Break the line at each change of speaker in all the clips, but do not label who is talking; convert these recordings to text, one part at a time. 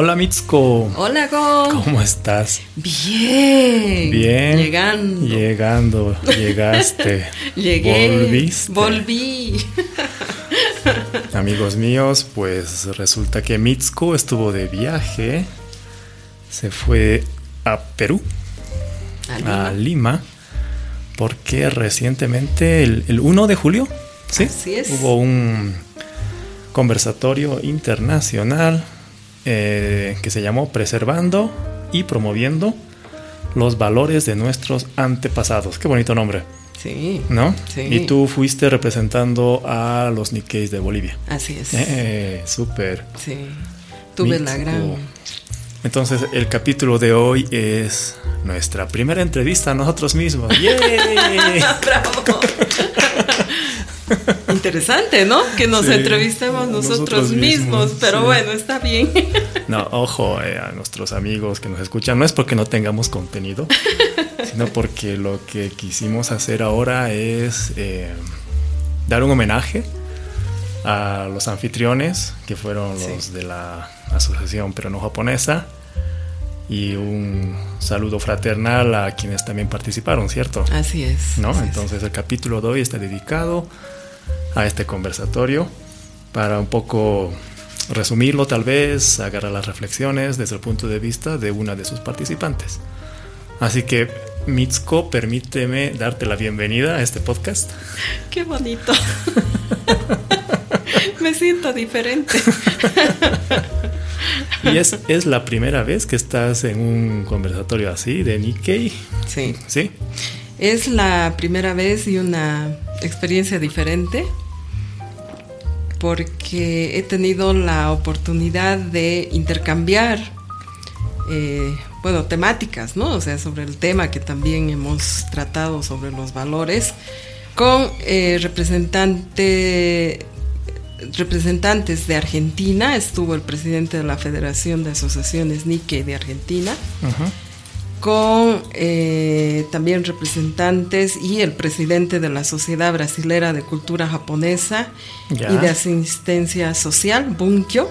Hola Mitsuko.
Hola Go.
¿Cómo estás?
Bien.
Bien.
Llegando.
Llegando. Llegaste.
Llegué.
Volviste.
Volví.
Amigos míos, pues resulta que Mitsuko estuvo de viaje. Se fue a Perú,
A Lima.
a Lima, porque recientemente, el, el 1 de julio, ¿sí?
Así es.
Hubo un conversatorio internacional eh, que se llamó Preservando y promoviendo los valores de nuestros antepasados. Qué bonito nombre,
Sí.
¿no?
Sí.
Y tú fuiste representando a los Nikkeis de Bolivia.
Así es.
Eh, súper.
Sí. Tuve la gran.
Entonces, el capítulo de hoy es nuestra primera entrevista a nosotros mismos. ¡Yay!
¡Bravo! Interesante, ¿no? Que nos
Sí,
entrevistemos nosotros,
nosotros mismos,
mismos, pero
sí.
bueno, está bien.
No, ojo eh, a nuestros amigos que nos escuchan. No es porque no tengamos contenido, sino porque lo que quisimos hacer ahora es eh, dar un homenaje a los anfitriones, que fueron
Sí.
los de la Asociación Peruano-Japonesa, y un saludo fraternal a quienes también participaron, ¿cierto?
Así es.
¿no?
así es.
Entonces el capítulo de hoy está dedicado a este conversatorio para un poco resumirlo tal vez, agarrar las reflexiones desde el punto de vista de una de sus participantes. Así que Mitsuko, permíteme darte la bienvenida a este podcast.
Qué bonito. Me siento diferente.
Y es, es la primera vez que estás en un conversatorio así de Nikkei,
Sí.
¿sí?
Es la primera vez y una experiencia diferente porque he tenido la oportunidad de intercambiar, eh, bueno, temáticas, ¿no? O sea, sobre el tema que también hemos tratado sobre los valores con eh, representante, representantes de Argentina. Estuvo el presidente de la Federación de Asociaciones Nikkei de Argentina
Ujú.
Con eh, también representantes y el presidente de la Sociedad Brasilera de Cultura Japonesa
Ya.
y de Asistencia Social, Bunkyo.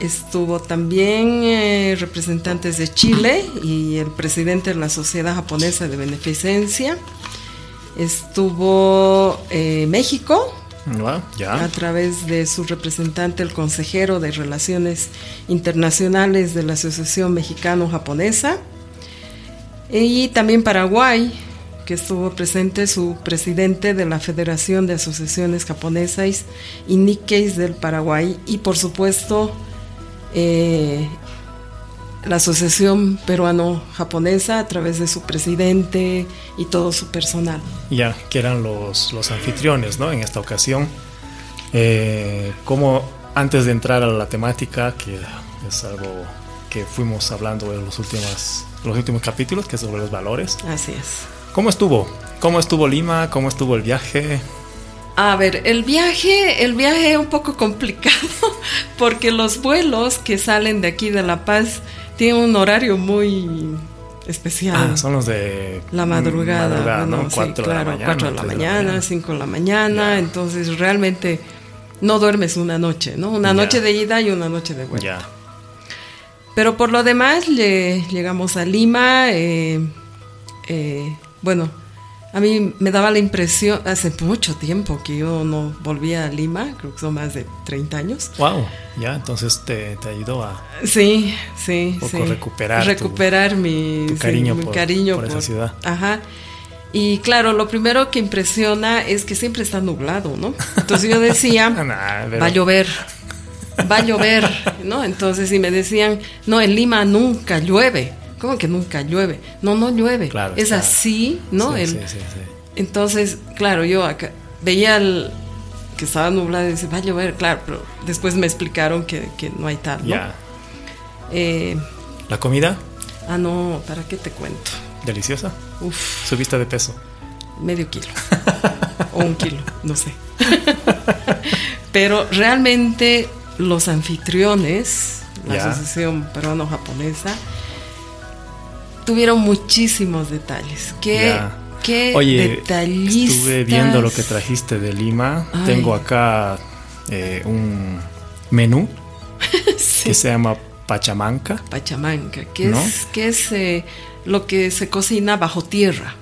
Estuvo también eh, representantes de Chile y el presidente de la Sociedad Japonesa de Beneficencia. Estuvo eh, México, a través de su representante, el consejero de Relaciones Internacionales de la Asociación Mexicano-Japonesa, y también Paraguay, que estuvo presente su presidente de la Federación de Asociaciones Japonesas y Nikkeis del Paraguay, y por supuesto eh, la Asociación Peruano-Japonesa a través de su presidente y todo su personal.
Ya, que eran los, los anfitriones, ¿no? En esta ocasión. Eh, como antes de entrar a la temática, que es algo que fuimos hablando en los últimos, los últimos capítulos, que es sobre los valores.
Así es.
¿Cómo estuvo? ¿Cómo estuvo Lima? ¿Cómo estuvo el viaje?
A ver, el viaje, el viaje es un poco complicado porque los vuelos que salen de aquí de La Paz tienen un horario muy especial.
Ah, son los de
la madrugada,
madrugada,
bueno,
¿no?
sí,
Cuatro de la mañana,
4 de la mañana, 5 de la mañana,
Ya.
entonces realmente no duermes una noche, ¿no? Una
Ya.
noche de ida y una noche de vuelta.
Ya.
Pero por lo demás, lle- llegamos a Lima. eh, eh, bueno, a mí me daba la impresión, hace mucho tiempo que yo no volvía a Lima, creo que son más de 30 años.
Wow, ya, entonces te, te ayudó a
Sí, sí,
Un poco
sí.
recuperar tu-
Recuperar mi,
tu
sí,
cariño
mi
por-
cariño
por esa ciudad.
Ajá. Y claro, lo primero que impresiona es que siempre está nublado, ¿no? Entonces yo decía, va a llover, va a llover, ¿no? Entonces, si me decían, no, en Lima nunca llueve. ¿Cómo que nunca llueve? No, no llueve.
Claro,
es
claro.
así, ¿no?
Sí,
El-
sí, sí.
Entonces, claro, yo acá veía el- que estaba nublado y decía, va a llover, claro, pero después me explicaron que, que no hay tal, ¿no?
Ya.
Eh,
¿La comida?
ah, no, ¿para qué te cuento?
¿Deliciosa?
Uf,
¿Subiste de peso?
medio kilo. o un kilo, no sé. Pero realmente los anfitriones, la. Asociación Peruano-Japonesa, tuvieron muchísimos detalles. Qué,
Ya.
qué
Oye,
detallistas.
estuve viendo lo que trajiste de Lima.
Ay.
Tengo acá eh, un menú
Sí.
que se llama pachamanca.
Pachamanca, que es, que es eh, lo que se cocina bajo tierra.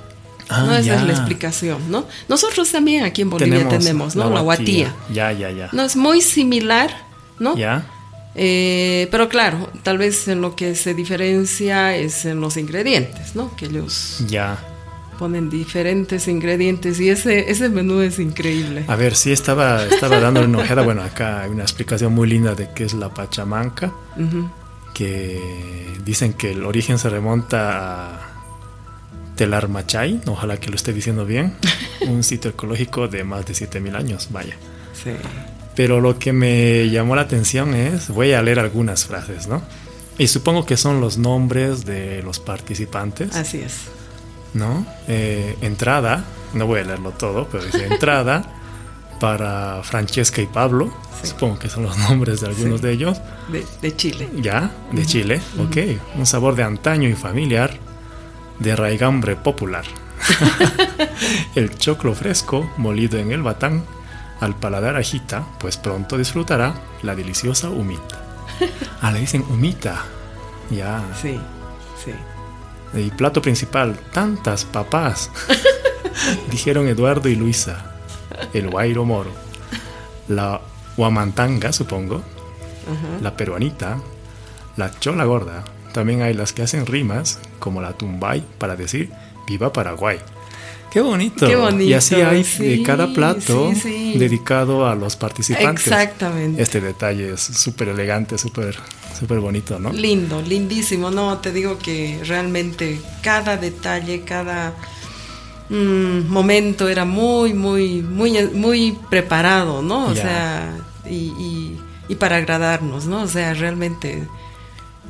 ¿no?
Ah,
Esa es la explicación, ¿no? Nosotros también aquí en Bolivia tenemos, ¿no? La guatía.
Ya, ya, ya.
No, es muy similar, ¿no?
Ya.
Eh, pero claro, tal vez en lo que se diferencia es en los ingredientes, ¿no? Que ellos
Ya.
ponen diferentes ingredientes y ese, ese menú es increíble.
A ver, sí estaba, estaba dándole una ojeada. Bueno, acá hay una explicación muy linda de qué es la pachamanca. Que dicen que el origen se remonta a Telarmachay, ojalá que lo esté diciendo bien, un sitio ecológico de más de 7000 años, vaya.
Sí.
Pero lo que me llamó la atención es, voy a leer algunas frases, ¿no? Y supongo que son los nombres de los participantes,
Así es.
¿no? Eh, entrada, no voy a leerlo todo, pero dice entrada para Francesca y Pablo,
Sí.
supongo que son los nombres de algunos
Sí.
de ellos.
De, de Chile.
Ya, de Chile, ok. Un sabor de antaño y familiar, de raigambre popular. el choclo fresco, molido en el batán, al paladar agita, pues pronto disfrutará la deliciosa humita. Ah, le dicen humita. Ya.
Sí, sí.
Y plato principal, tantas papás. Dijeron Eduardo y Luisa. El guairo moro. La huamantanga, supongo la peruanita, la chola gorda. También hay las que hacen rimas, como la tumbay, para decir viva Paraguay. Qué bonito.
Qué bonito,
Y así hay
sí,
de cada plato
sí, sí.
dedicado a los participantes.
Exactamente.
Este detalle es súper elegante, súper súper bonito, ¿no?
Lindo, lindísimo. No, te digo que realmente cada detalle, cada mm, momento era muy, muy, muy, muy preparado, ¿no? O sea, y, y- y para agradarnos, ¿no? O sea, realmente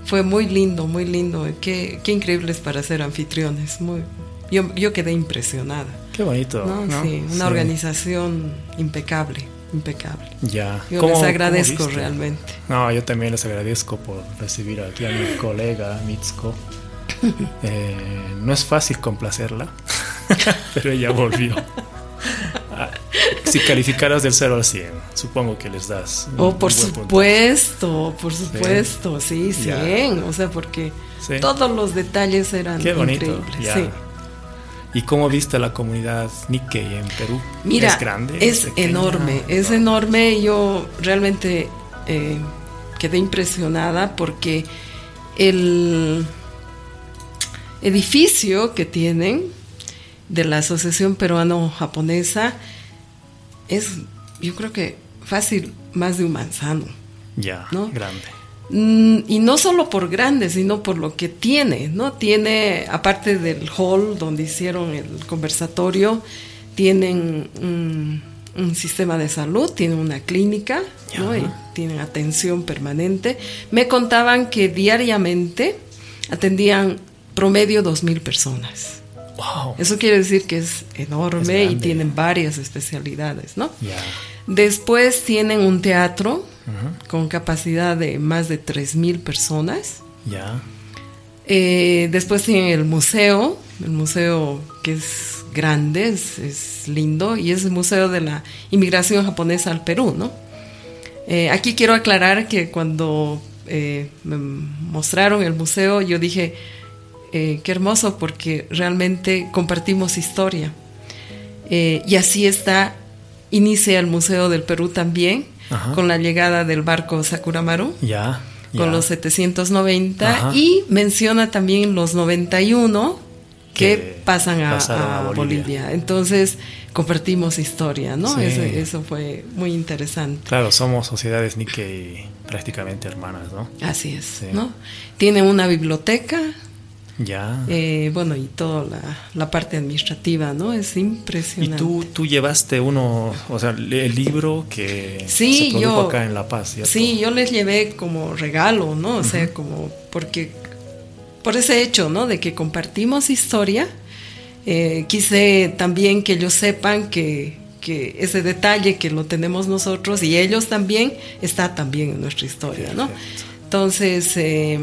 fue muy lindo, muy lindo. Qué, qué increíbles para ser anfitriones. Muy, yo, yo quedé impresionada.
Qué bonito.
¿no?
¿no?
Sí, una
Sí.
organización impecable, impecable.
Ya.
Yo
¿Cómo-
les agradezco realmente.
No, yo también les agradezco por recibir aquí a mi colega Mitsuko. Eh, no es fácil complacerla, pero ella volvió. Ah, Si calificaras del 0 al 100, supongo que les das. un-
Oh, por supuesto, por supuesto, sí,
Ya.
100, o sea, porque
Sí.
todos los detalles eran
Qué bonito.
increíbles.
ya.
sí.
¿Y cómo viste la comunidad Nikkei en Perú?
Mira,
¿Es grande?
es enorme, es
No.
enorme. Yo realmente eh, quedé impresionada porque el edificio que tienen de la Asociación Peruano-Japonesa es, yo creo que fácil, más de un manzano.
Ya,
¿no?
grande.
Mm, y no solo por grande, sino por lo que tiene, ¿no? Tiene, aparte del hall donde hicieron el conversatorio, tienen un, un sistema de salud, tienen una clínica, ¿no? Y tienen atención permanente. Me contaban que diariamente atendían promedio 2.000 personas.
Wow.
Eso quiere decir que es enorme
Es
y tienen varias especialidades, ¿no? Después tienen un teatro Con capacidad de más de 3.000 personas.
Ya.
Eh, después tienen el museo, el museo que es grande, es, es lindo, y es el museo de la inmigración japonesa al Perú, ¿no? Eh, aquí quiero aclarar que cuando eh, me mostraron el museo, yo dije, eh, qué hermoso, porque realmente compartimos historia. Eh, y así está, inicia el Museo del Perú también,
Ajá.
con la llegada del barco Sakuramaru
Ya.
con
ya.
los 790
Ajá.
y menciona también los 91 que,
Que
pasan a,
pasaron a
a
Bolivia.
Bolivia. Entonces compartimos historia, ¿no?
Sí.
Eso, eso fue muy interesante.
Claro, somos sociedades Nikkei prácticamente hermanas, ¿no?
Así es,
Sí.
¿no? Tiene una biblioteca,
Ya.
eh, bueno, y toda la, la parte administrativa, ¿no? Es
¿Y
impresionante.
tú, tú llevaste uno, o sea, el libro que
Sí,
se produjo
yo-
acá en La Paz, ¿cierto?
Sí, yo les llevé como regalo, ¿no? O sea, como porque por ese hecho, ¿no? De que compartimos historia, eh, quise también que ellos sepan que, que ese detalle que lo tenemos nosotros y ellos también está también en nuestra historia, ¿no?
Perfecto.
Entonces, eh,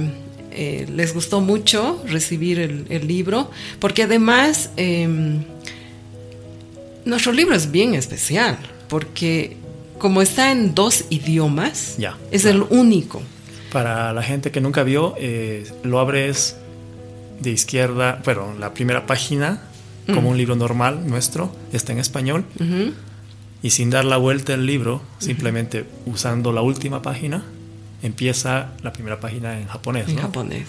eh, les gustó mucho recibir el, el libro, porque además eh, nuestro libro es bien especial, porque como está en dos idiomas,
Ya,
es
claro.
el único.
Para la gente que nunca vio, eh, lo abres de izquierda, bueno, la primera página, como un libro normal nuestro, está en español. Y sin dar la vuelta al libro, simplemente usando la última página, empieza la primera página en japonés.
En japonés.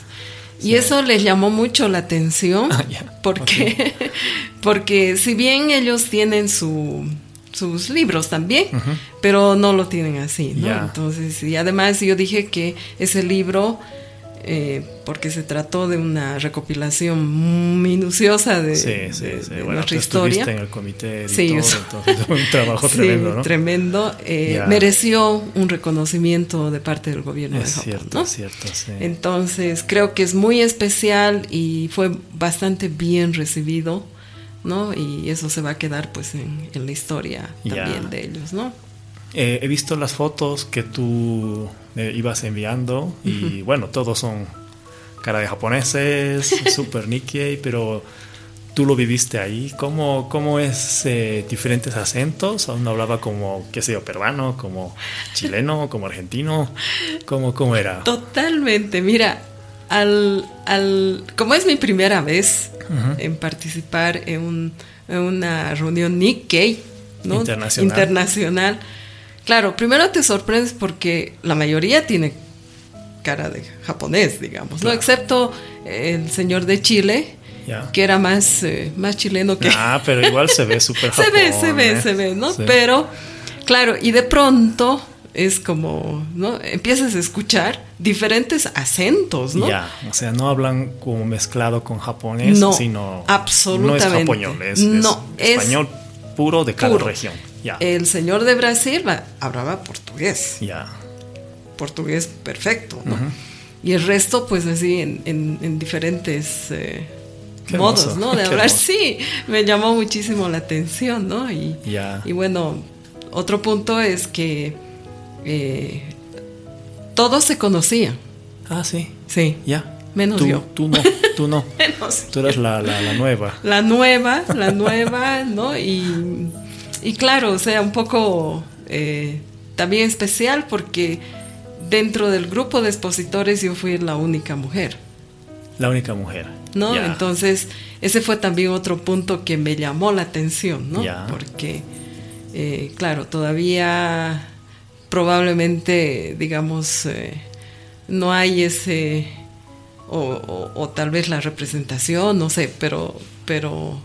Y eso les llamó mucho la atención, ah, porque, porque si bien ellos tienen su, sus libros también, pero no lo tienen así, ¿no? Entonces, y además yo dije que ese libro eh, porque se trató de una recopilación minuciosa de, nuestra historia.
en el comité sí, entonces un trabajo tremendo, ¿no?
tremendo. Eh, mereció un reconocimiento de parte del gobierno
de
Japón.
Cierto, cierto, sí.
Entonces creo que es muy especial y fue bastante bien recibido, ¿no? Y eso se va a quedar pues en, la historia también de ellos, ¿no?
Eh, he visto las fotos que tú me ibas enviando y bueno, todos son cara de japoneses, super Nikkei, pero tú lo viviste ahí. ¿Cómo, cómo es eh, diferentes acentos? Uno hablaba como, qué sé yo, peruano, como chileno, como argentino. ¿Cómo, cómo era?
Totalmente. Mira, al, al, como es mi primera vez en participar en, una reunión Nikkei, ¿no?
Internacional.
Internacional Claro, primero te sorprendes porque la mayoría tiene cara de japonés, digamos, ¿no? Excepto el señor de Chile, que era más, eh, más chileno que...
Ah, pero igual se ve súper
Se ve, se ve, se ve, ¿no? Pero, claro, y de pronto es como, ¿no? Empiezas a escuchar diferentes acentos, ¿no?
Ya, o sea, no hablan como mezclado con japonés,
no,
sino...
Absolutamente.
No es español, es, no, español puro de cada región.
El señor de Brasil hablaba portugués. Portugués perfecto, ¿no? Y el resto, pues así, en, diferentes eh, modos, ¿no? De hablar. Sí, me llamó muchísimo la atención, ¿no? Y, y bueno, otro punto es que eh, todos se conocían.
Ah, sí.
Sí.
Ya.
Menos yo.
Tú no, tú no. tú eres la, la, la, nueva.
La nueva, la nueva, ¿no? Y y claro, o sea, un poco eh, también especial porque dentro del grupo de expositores yo fui la única mujer.
La única mujer.
¿No? Entonces, ese fue también otro punto que me llamó la atención, ¿no? Porque, eh, claro, todavía probablemente, digamos, eh, no hay ese, o, o, tal vez la representación, no sé, pero, pero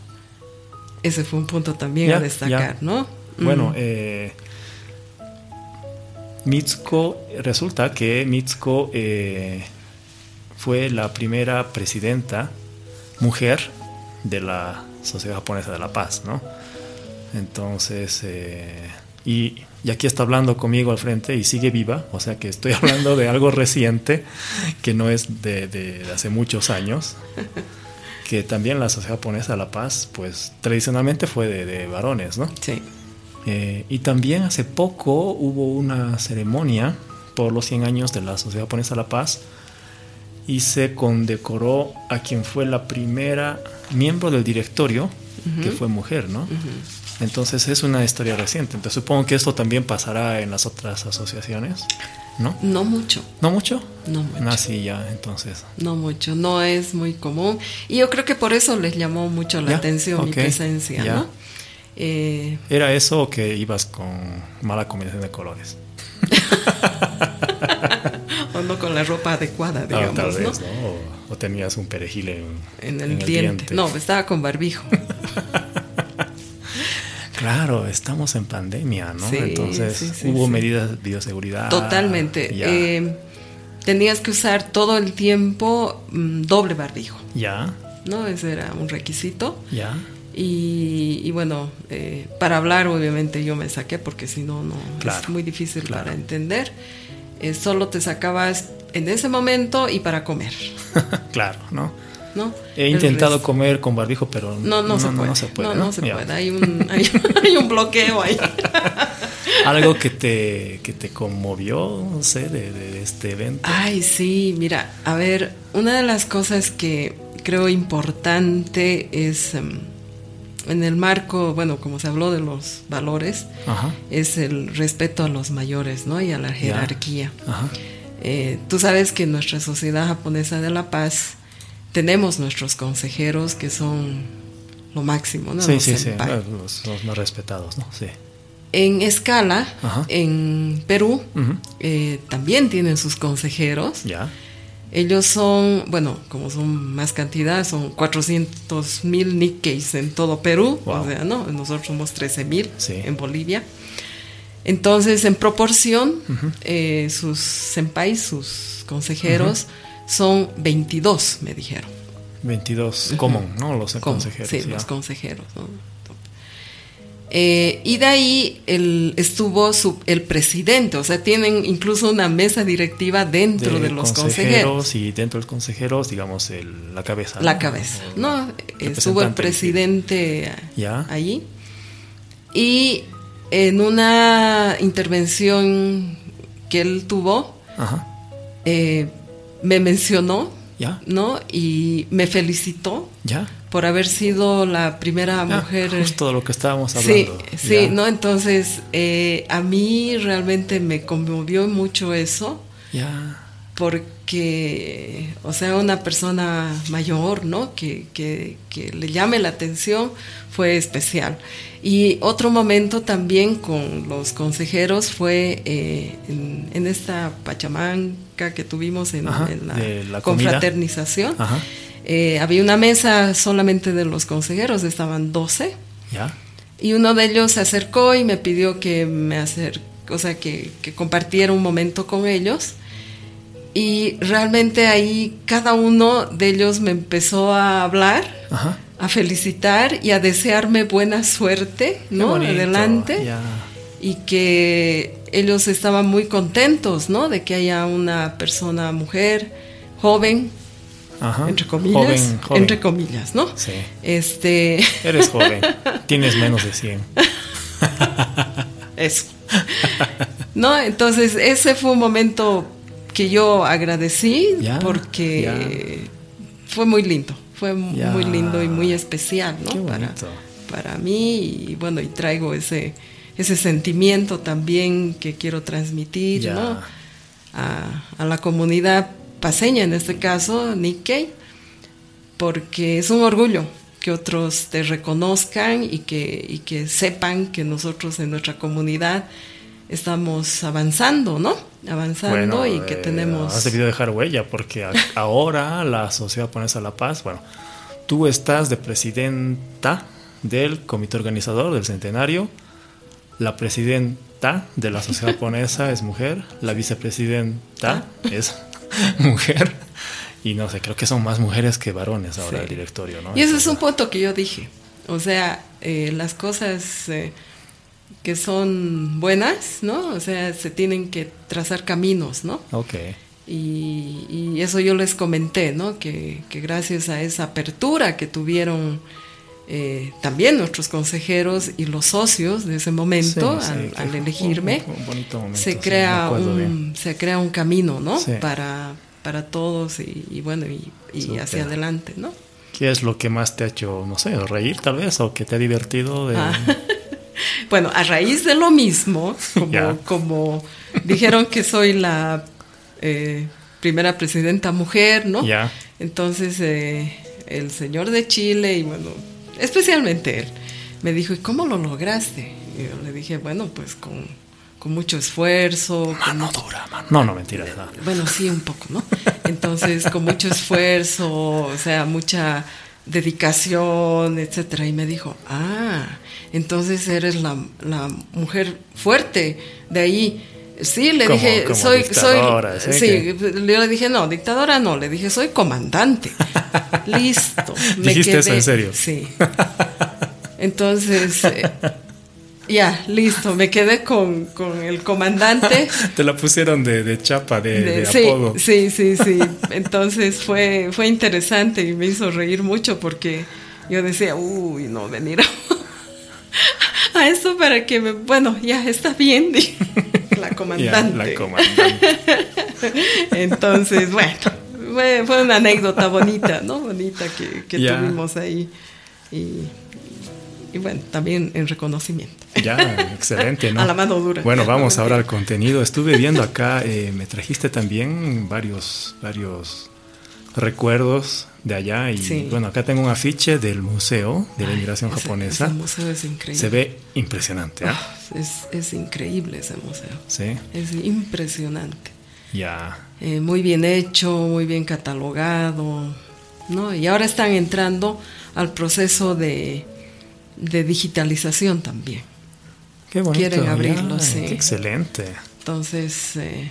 ese fue un punto también a destacar, ¿no?
Bueno, eh, Mitsuko, resulta que Mitsuko eh, fue la primera presidenta mujer de la Sociedad Japonesa de la Paz, ¿no? Entonces, eh, y, aquí está hablando conmigo al frente y sigue viva, o sea que estoy hablando de algo reciente, que no es de, de hace muchos años que también la Sociedad Japonesa de la Paz, pues tradicionalmente fue de, varones, ¿no?
Sí.
Eh, y también hace poco hubo una ceremonia por los 100 años de la Sociedad Japonesa de la Paz y se condecoró a quien fue la primera miembro del directorio, que fue mujer, ¿no? Entonces es una historia reciente. Entonces supongo que esto también pasará en las otras asociaciones. ¿no?
No mucho.
¿No mucho?
No mucho.
Así ya, entonces.
No mucho, no es muy común. Y yo creo que por eso les llamó mucho la atención mi presencia, ¿no?
Eh, ¿Era eso o que ibas con mala combinación de colores?
o no con la ropa adecuada, ah, digamos, ¿no?
O, tenías un perejil
en, el, diente. No, estaba con barbijo.
Claro, estamos en pandemia, ¿no? Entonces hubo medidas de bioseguridad.
Totalmente. Eh, tenías que usar todo el tiempo mm, doble barbijo.
Ya.
¿No? Ese era un requisito.
Ya.
Y, bueno, eh, para hablar obviamente yo me saqué porque si no, no es muy difícil para entender. Eh, solo te sacabas en ese momento y para comer.
claro, ¿no? He intentado comer con barbijo, pero
no, no, se, puede. No, se puede. Hay un, hay, un bloqueo ahí.
Algo que te, que te conmovió, no sé, de, este evento.
Ay, sí, mira, a ver, una de las cosas que creo importante es em, en el marco, bueno, como se habló de los valores, es el respeto a los mayores, ¿no? Y a la jerarquía. Eh, tú sabes que en nuestra Sociedad Japonesa de la Paz tenemos nuestros consejeros que son lo máximo, ¿no?
Sí,
Los
sí, sí, los, los más respetados, ¿no? Sí.
En escala,
Ajá.
en Perú, eh, también tienen sus consejeros.
Ya.
Ellos son, bueno, como son más cantidad, son 400 mil Nikkeis en todo Perú,
Wow.
o sea, ¿no? Nosotros somos 13 mil
Sí.
en Bolivia. Entonces, en proporción, eh, sus senpais, sus consejeros, son 22, me dijeron.
22 común, ¿no? Los consejeros.
Sí,
ya.
los consejeros. ¿no? Eh, y de ahí el, estuvo su- el presidente, o sea, tienen incluso una mesa directiva dentro de, los consejeros.
y dentro de los consejeros, digamos, el- la cabeza.
La
¿no?
cabeza,
O
¿no? Estuvo el presidente
Ya.
allí. Y en una intervención que él tuvo,
Ajá.
eh, me mencionó,
Ya.
¿no? Y me felicitó
Ya.
por haber sido la primera
Ah,
mujer.
justo lo que estábamos
Sí,
hablando.
sí,
Ya.
¿no? Entonces, eh, a mí realmente me conmovió mucho eso,
Ya.
porque, o sea, una persona mayor, ¿no? Que, que- que le llame la atención fue especial. Y otro momento también con los consejeros fue eh, en, en esta pachamanca que tuvimos en,
Ajá,
en la, confraternización. Eh, había una mesa solamente de los consejeros, estaban 12.
Ya.
Y uno de ellos se acercó y me pidió que me acer o sea, que, que compartiera un momento con ellos. Y realmente ahí cada uno de ellos me empezó a hablar,
Ajá.
a felicitar y a desearme buena suerte, ¿no? Adelante. Y que ellos estaban muy contentos, ¿no? De que haya una persona, mujer, joven,
Ajá.
entre comillas,
Joven, joven.
entre comillas, ¿no?
Sí.
Este,
Eres joven. Tienes menos de 100.
Eso. No, entonces ese fue un momento que yo agradecí
Ya,
porque fue muy lindo, fue
Ya.
muy lindo y muy especial, ¿no?
Qué
Para, para mí y bueno, y traigo ese ese sentimiento también que quiero transmitir. A, a la comunidad paseña, en este caso, Nikkei, porque es un orgullo que otros te reconozcan y que, y que sepan que nosotros en nuestra comunidad estamos avanzando, ¿no? Avanzando y que
eh,
tenemos...
Has debido dejar huella porque a- ahora la Sociedad Japonesa de la Paz, bueno, tú estás de presidenta del comité organizador del centenario, la presidenta de la Sociedad Japonesa es mujer, la vicepresidenta es mujer y no sé, creo que son más mujeres que varones ahora
Sí.
el directorio, ¿no?
Y ese es un punto que yo dije. O sea, eh, las cosas eh, que son buenas, ¿no? O sea, se tienen que trazar caminos, ¿no?
Ok,
Y, y eso yo les comenté, ¿no? Que, que gracias a esa apertura que tuvieron eh, también nuestros consejeros y los socios de ese momento
Sí,
al, al elegirme,
un- un bonito momento,
se crea un se crea un camino, ¿no? Para para todos y, y bueno y, y hacia adelante, ¿no?
¿Qué es lo que más te ha hecho, no sé, reír tal vez o que te ha divertido de...
Ah. Bueno, a raíz de lo mismo, como, como dijeron que soy la eh, primera presidenta mujer, ¿no? Entonces eh, el señor de Chile y bueno, especialmente él, me dijo, ¿y cómo lo lograste? Y yo le dije, bueno, pues con, con mucho esfuerzo. con
Mano dura, mano. No, no, mentira. no.
bueno, sí, un poco, ¿no? Entonces, con mucho esfuerzo, o sea, mucha dedicación, etcétera. Y me dijo, ah, entonces eres la, la mujer fuerte de ahí. Sí, le
Como-
dije,
como
soy, soy,
¿sí?
sí, yo le dije, no, dictadora no, le dije, soy comandante. Listo. me
¿Dijiste eso en serio?
Sí. Entonces, eh, ya, listo, me quedé con, con el comandante.
Te la pusieron de, de chapa, de,
De-
de
sí,
apodo.
sí, sí, sí. Entonces fue, fue interesante y me hizo reír mucho porque yo decía, uy, no, venir a, a esto para que me, bueno, ya está bien, la
Ya,
comandante.
la comandante.
Entonces, bueno, fue, fue una anécdota bonita, ¿no? Bonita que, que
Ya.
tuvimos ahí. Y, y bueno, también en reconocimiento.
Ya, excelente, ¿no?
A la mano dura.
Bueno, vamos ahora al contenido. Estuve viendo acá, eh, me trajiste también varios, varios recuerdos de allá y bueno, acá tengo un afiche del museo de la inmigración japonesa.
Ese museo es increíble.
Se ve impresionante. ¿eh?
es, es, increíble ese museo.
Sí.
Es impresionante.
Ya.
Eh, muy bien hecho, muy bien catalogado, ¿no? Y ahora están entrando al proceso de, de digitalización también.
Qué bonito.
Quieren abrirlo, sí.
Qué excelente.
Entonces, eh,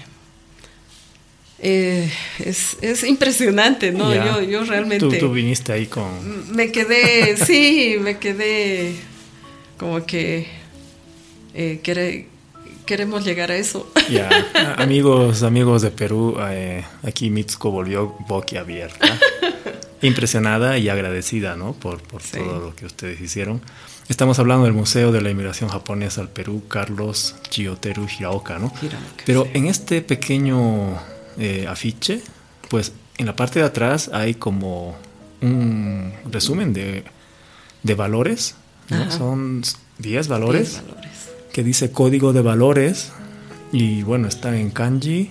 eh, es, es, impresionante, ¿no? Yo, yo realmente...
¿Tú, ¿Tú, viniste ahí con...
Me quedé, sí, me quedé como que eh, queremos llegar a eso.
Ya, amigos, amigos de Perú, eh, aquí Mitsuko volvió boquiabierta, impresionada y agradecida, ¿no? Por, por todo lo que ustedes hicieron. Estamos hablando del Museo de la Inmigración Japonesa al Perú, Carlos Chioteru Hiraoka, ¿no?
Hiraoka,
Pero
sí.
en este pequeño eh, afiche, pues en la parte de atrás hay como un resumen de, de valores, ¿no? Son 10 valores,
Diez valores.
que dice código de valores y bueno, están en kanji,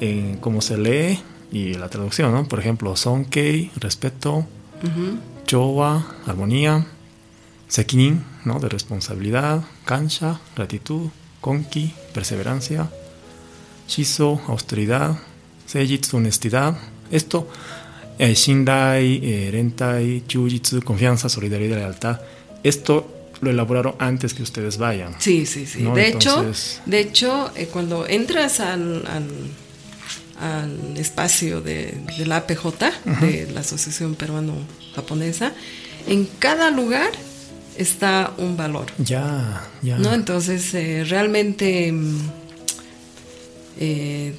en cómo se lee y la traducción, ¿no? Por ejemplo, sonkei, respeto,
Ujú.
chowa, armonía, sekinin, ¿no? De responsabilidad, kansha, gratitud, konki, perseverancia, shiso, austeridad, seijitsu, honestidad. Esto, eh, shindai, eh, rentai, chujitsu, confianza, solidaridad, lealtad. Esto lo elaboraron antes que ustedes vayan.
Sí, sí, sí.
¿no?
De
Entonces-
hecho, de hecho eh, cuando entras al, al, al espacio de, de la APJ, de la Asociación Peruano-Japonesa, en cada lugar está un valor.
Ya, ya.
¿no? Entonces, eh, realmente mm, eh,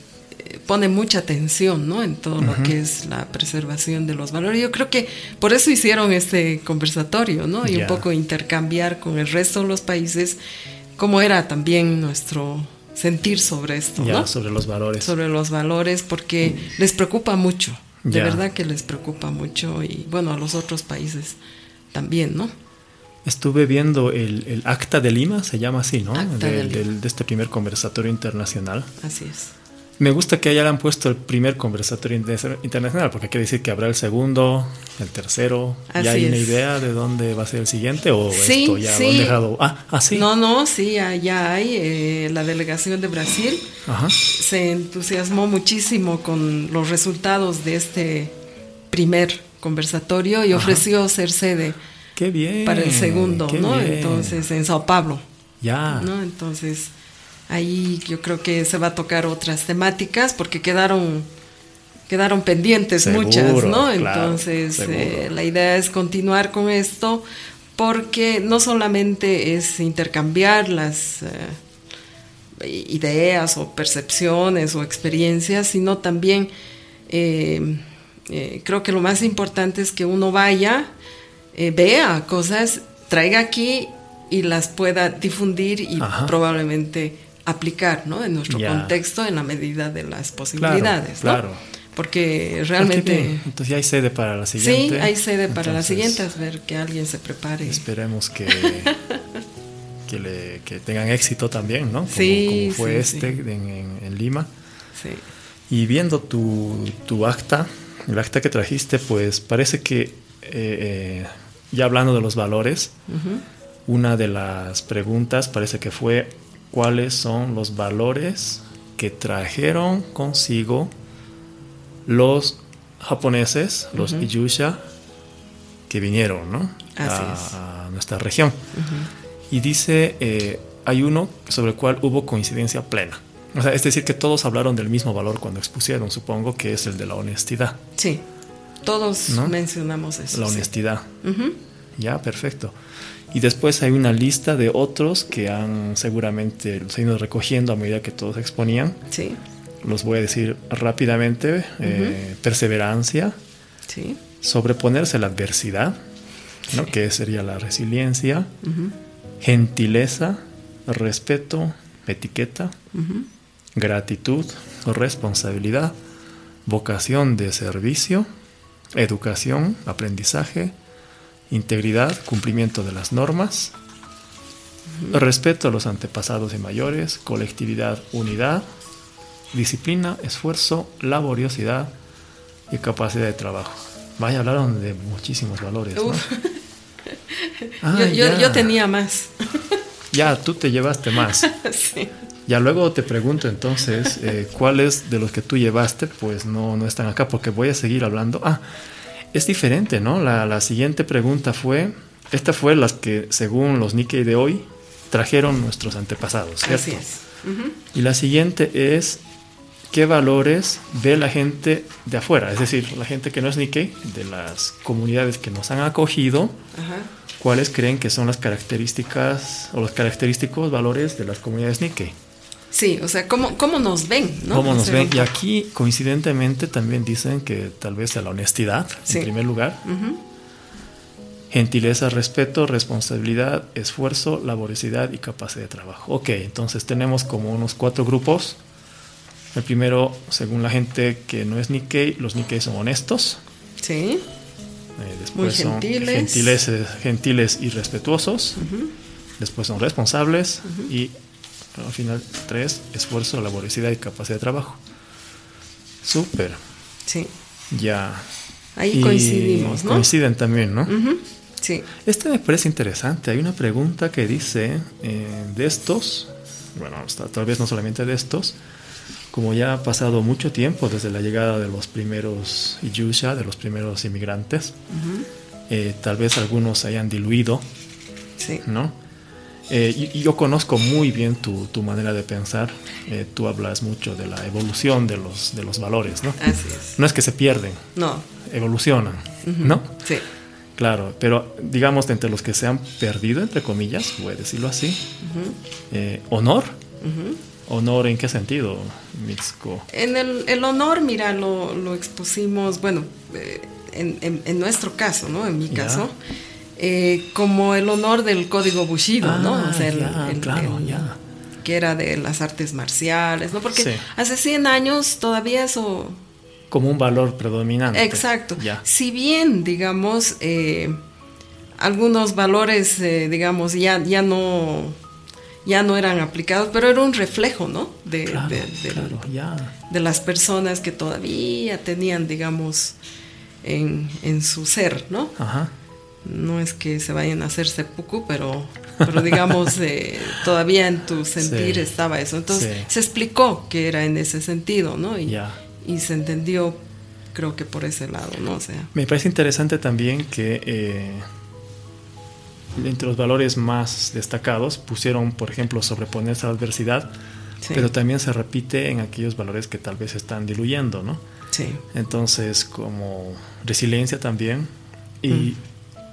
pone mucha atención ¿no? en todo lo que es la preservación de los valores. Yo creo que por eso hicieron este conversatorio, ¿no? Y un poco intercambiar con el resto de los países cómo era también nuestro sentir sobre esto, ¿no?
sobre los valores.
sobre los valores porque les preocupa mucho, de verdad que les preocupa mucho y bueno, a los otros países también, ¿no?
Estuve viendo el, el Acta de Lima, se llama así, ¿no?
Acta de Lima.
del- de este primer conversatorio internacional.
Así es.
Me gusta que hayan puesto el primer conversatorio inter- internacional, porque quiere decir que habrá el segundo, el tercero.
Así
¿Ya hay una
es.
idea de dónde va a ser el siguiente? ¿O
Sí,
esto ya lo
sí.
han dejado? Ah, ah, sí.
No, no, sí, allá hay eh, la delegación de Brasil
Ajá.
se entusiasmó muchísimo con los resultados de este primer conversatorio y
Ajá.
ofreció ser sede
Qué bien.
para el segundo, ¿no?
bien.
Entonces, en Sao Paulo,
Ya.
¿no? Entonces, ahí yo creo que se va a tocar otras temáticas porque quedaron quedaron pendientes
Seguro,
muchas, ¿no?
claro,
Entonces, eh, la idea es continuar con esto porque no solamente es intercambiar las eh, ideas o percepciones o experiencias, sino también eh, eh, creo que lo más importante es que uno vaya, eh, vea cosas, traiga aquí y las pueda difundir y
Ajá.
probablemente aplicar ¿no? en nuestro
Ya.
contexto en la medida de las posibilidades. ¿no?
claro.
Porque
Ah,
realmente...
Entonces ya hay sede para la
Sí,
siguiente.
hay sede para la
Entonces,
siguiente, es ver que alguien se prepare.
Esperemos que, que, le, que tengan éxito también, ¿no? Como,
Sí,
como fue
sí,
este
sí.
En, en- en Lima.
Sí.
Y viendo tu, tu acta, el acta que trajiste, pues parece que, eh, eh, ya hablando de los valores, una de las preguntas parece que fue cuáles son los valores que trajeron consigo los japoneses, los. Iyusha, que vinieron ¿no? A,
es.
a nuestra región. Y dice, eh, hay uno sobre el cual hubo coincidencia plena. O sea, es decir, que todos hablaron del mismo valor cuando expusieron, supongo que es el de la honestidad.
Sí, todos
¿No?
mencionamos eso.
La
sí.
honestidad. Ya, perfecto. Y después hay una lista de otros que han seguramente los ido recogiendo a medida que todos exponían.
Sí,
Los voy a decir rápidamente. Eh, perseverancia,
sí.
sobreponerse a la adversidad, ¿no? Que sería la resiliencia, gentileza, respeto, etiqueta, gratitud, responsabilidad, vocación de servicio, educación, aprendizaje, integridad, cumplimiento de las normas, respeto a los antepasados y mayores, colectividad, unidad, disciplina, esfuerzo, laboriosidad y capacidad de trabajo. Vaya, hablaron de muchísimos valores. ¿no?
Ah, yo, yo, yo, tenía más.
Ya, tú te llevaste más.
sí.
Ya luego te pregunto entonces, eh, ¿cuáles de los que tú llevaste pues no, no están acá? Porque voy a seguir hablando. Ah, es diferente, ¿no? La, la siguiente pregunta fue, esta fue las que según los Nikkei de hoy trajeron nuestros antepasados, ¿cierto?
Así es.
Y la siguiente es, ¿qué valores ve la gente de afuera? Es decir, la gente que no es Nikkei, de las comunidades que nos han acogido. ¿cuáles creen que son las características o los característicos valores de las comunidades Nikkei?
Sí, o sea, ¿cómo, cómo nos ven? ¿no?
¿Cómo nos ven? Y aquí, coincidentemente, también dicen que tal vez a la honestidad,
Sí.
en primer lugar, gentileza, respeto, responsabilidad, esfuerzo, laboriosidad y capacidad de trabajo. Ok, entonces tenemos como unos cuatro grupos. El primero, según la gente que no es Nikkei, los Nikkei son honestos.
Sí.
Eh, después
Muy
son
gentiles.
gentiles, gentiles y respetuosos. Después son responsables. Y al final, tres, esfuerzo, laboriosidad y capacidad de trabajo. Súper.
Sí.
Ya.
Ahí
Y
coincidimos, ¿no?
Coinciden también, ¿no?
Sí.
Este me parece interesante. Hay una pregunta que dice eh, de estos, bueno, tal vez no solamente de estos, como ya ha pasado mucho tiempo desde la llegada de los primeros Yusha, de los primeros inmigrantes, eh, tal vez algunos hayan diluido,
Sí.
¿no? Eh, y, y yo conozco muy bien tu, tu manera de pensar. Eh, tú hablas mucho de la evolución de los, de los valores, ¿no?
Así es.
No es que se pierden,
No.
evolucionan. ¿no?
Sí.
Claro, pero digamos entre los que se han perdido, entre comillas, voy a decirlo así, eh, honor. ¿Honor en qué sentido, Mitsuko?
En el, el honor, mira, lo, lo expusimos, bueno, eh, en, en- en nuestro caso, ¿no? En mi
Ya.
Eh, como el honor del código Bushido, ¿no?
Ah,
O sea, el-
ya,
el-
claro,
el-
ya.
que era de las artes marciales, ¿no? Porque
Sí.
hace 100 años todavía eso...
Como un valor predominante.
Exacto.
Ya.
Si bien, digamos, eh, algunos valores, eh, digamos, ya, ya no ya no eran aplicados, pero era un reflejo, ¿no? De,
Claro,
de- del-
claro, ya.
de las personas que todavía tenían, digamos, en, en su ser, ¿no?
Ajá.
No es que se vayan a hacer seppuku, pero, pero digamos, eh, todavía en tu sentir
Sí.
estaba eso. Entonces
Sí.
se explicó que era en ese sentido, ¿no? Y, y se entendió, creo que por ese lado, ¿no? O sea,
Me parece interesante también que eh, entre los valores más destacados pusieron, por ejemplo, sobreponerse a la adversidad,
sí,
pero también se repite en aquellos valores que tal vez están diluyendo, ¿no?
sí,
Entonces, como resiliencia también y
Mm.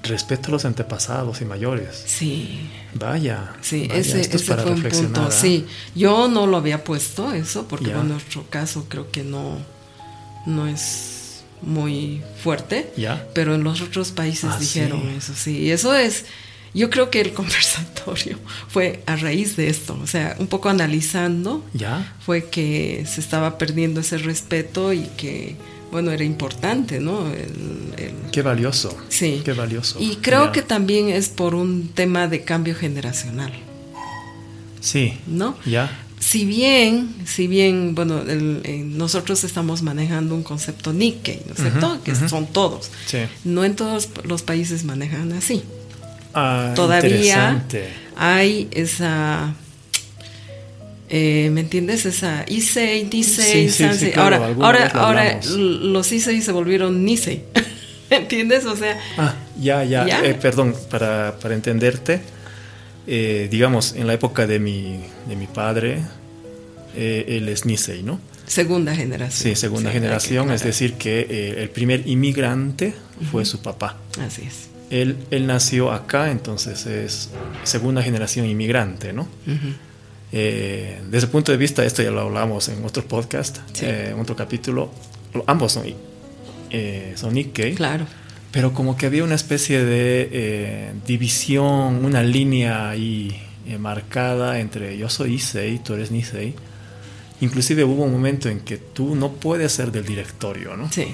Respeto a los antepasados y mayores.
sí.
Vaya,
Sí,
vaya,
ese,
esto es
ese
para
fue un punto.
¿ah?
Sí, yo no lo había puesto eso, porque en nuestro caso creo que no, no es muy fuerte.
¿Ya?
Pero en los otros países
Ah,
dijeron
sí.
eso, sí. Y eso es, yo creo que el conversatorio fue a raíz de esto, o sea, un poco analizando,
¿Ya?
fue que se estaba perdiendo ese respeto y que, bueno, era importante, ¿no? El- el-
Qué valioso.
sí.
Qué valioso.
Y creo que también es por un tema de cambio generacional,
Sí,
¿no?
ya.
Si bien, si bien, bueno, el- eh, nosotros estamos manejando un concepto Nikkei, ¿no es cierto? Que son todos.
Sí.
No en todos los países manejan así.
Ah,
Todavía hay esa, eh, ¿me entiendes? Esa Issei, Nisei,
Sí, sí, sí,
Sansei.
claro,
ahora, ahora, ahora los Issei se volvieron Nisei. ¿Entiendes? O sea,
Ah, ya, ya.
¿Ya?
Eh, perdón, para, para entenderte, eh, digamos, en la época de mi, de mi padre, él es Nisei, ¿no?
segunda generación.
Sí, segunda generación, es decir, que el primer inmigrante fue su papá.
Así es.
Él, él nació acá, entonces es segunda generación inmigrante, ¿no?
Ujú.
Eh, desde el punto de vista, esto ya lo hablamos en otro podcast,
Sí.
eh, otro capítulo, lo- ambos son, eh, son Nikkei,
Claro.
pero como que había una especie de eh, división, una línea ahí eh, marcada entre yo soy Issei, tú eres Nisei. Inclusive hubo un momento en que tú no puedes ser del directorio, ¿no?
Sí.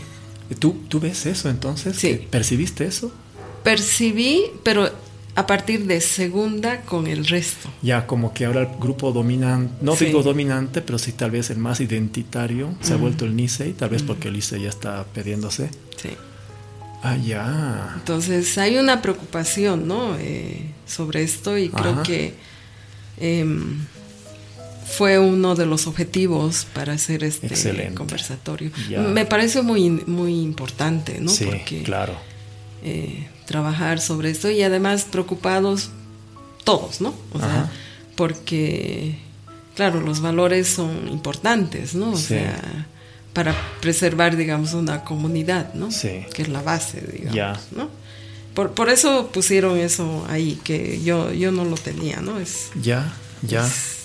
¿Tú, tú ves eso entonces?
Sí.
¿Que ¿Percibiste eso?
percibí, pero a partir de segunda con el resto.
Ya, como que ahora el grupo dominante, no
Sí.
digo dominante, pero sí tal vez el más identitario, se ha vuelto el Nisei, tal vez
Mm.
porque el Nisei ya está perdiéndose.
Sí.
Ah, ya.
Entonces hay una preocupación, ¿no? Eh, sobre esto y creo
Ajá.
que em, fue uno de los objetivos para hacer este
Excelente.
conversatorio.
Ya.
Me parece muy, muy importante, ¿no?
sí,
Porque
claro.
eh, trabajar sobre esto y además preocupados todos, ¿no? O sea, porque, claro, los valores son importantes, ¿no? O
Sí.
sea, para preservar, digamos, una comunidad, ¿no?
Sí.
Que es la base, digamos,
Ya.
¿no? Por, por eso pusieron eso ahí, que yo, yo no lo tenía, ¿no? Es,
Ya, ya,
es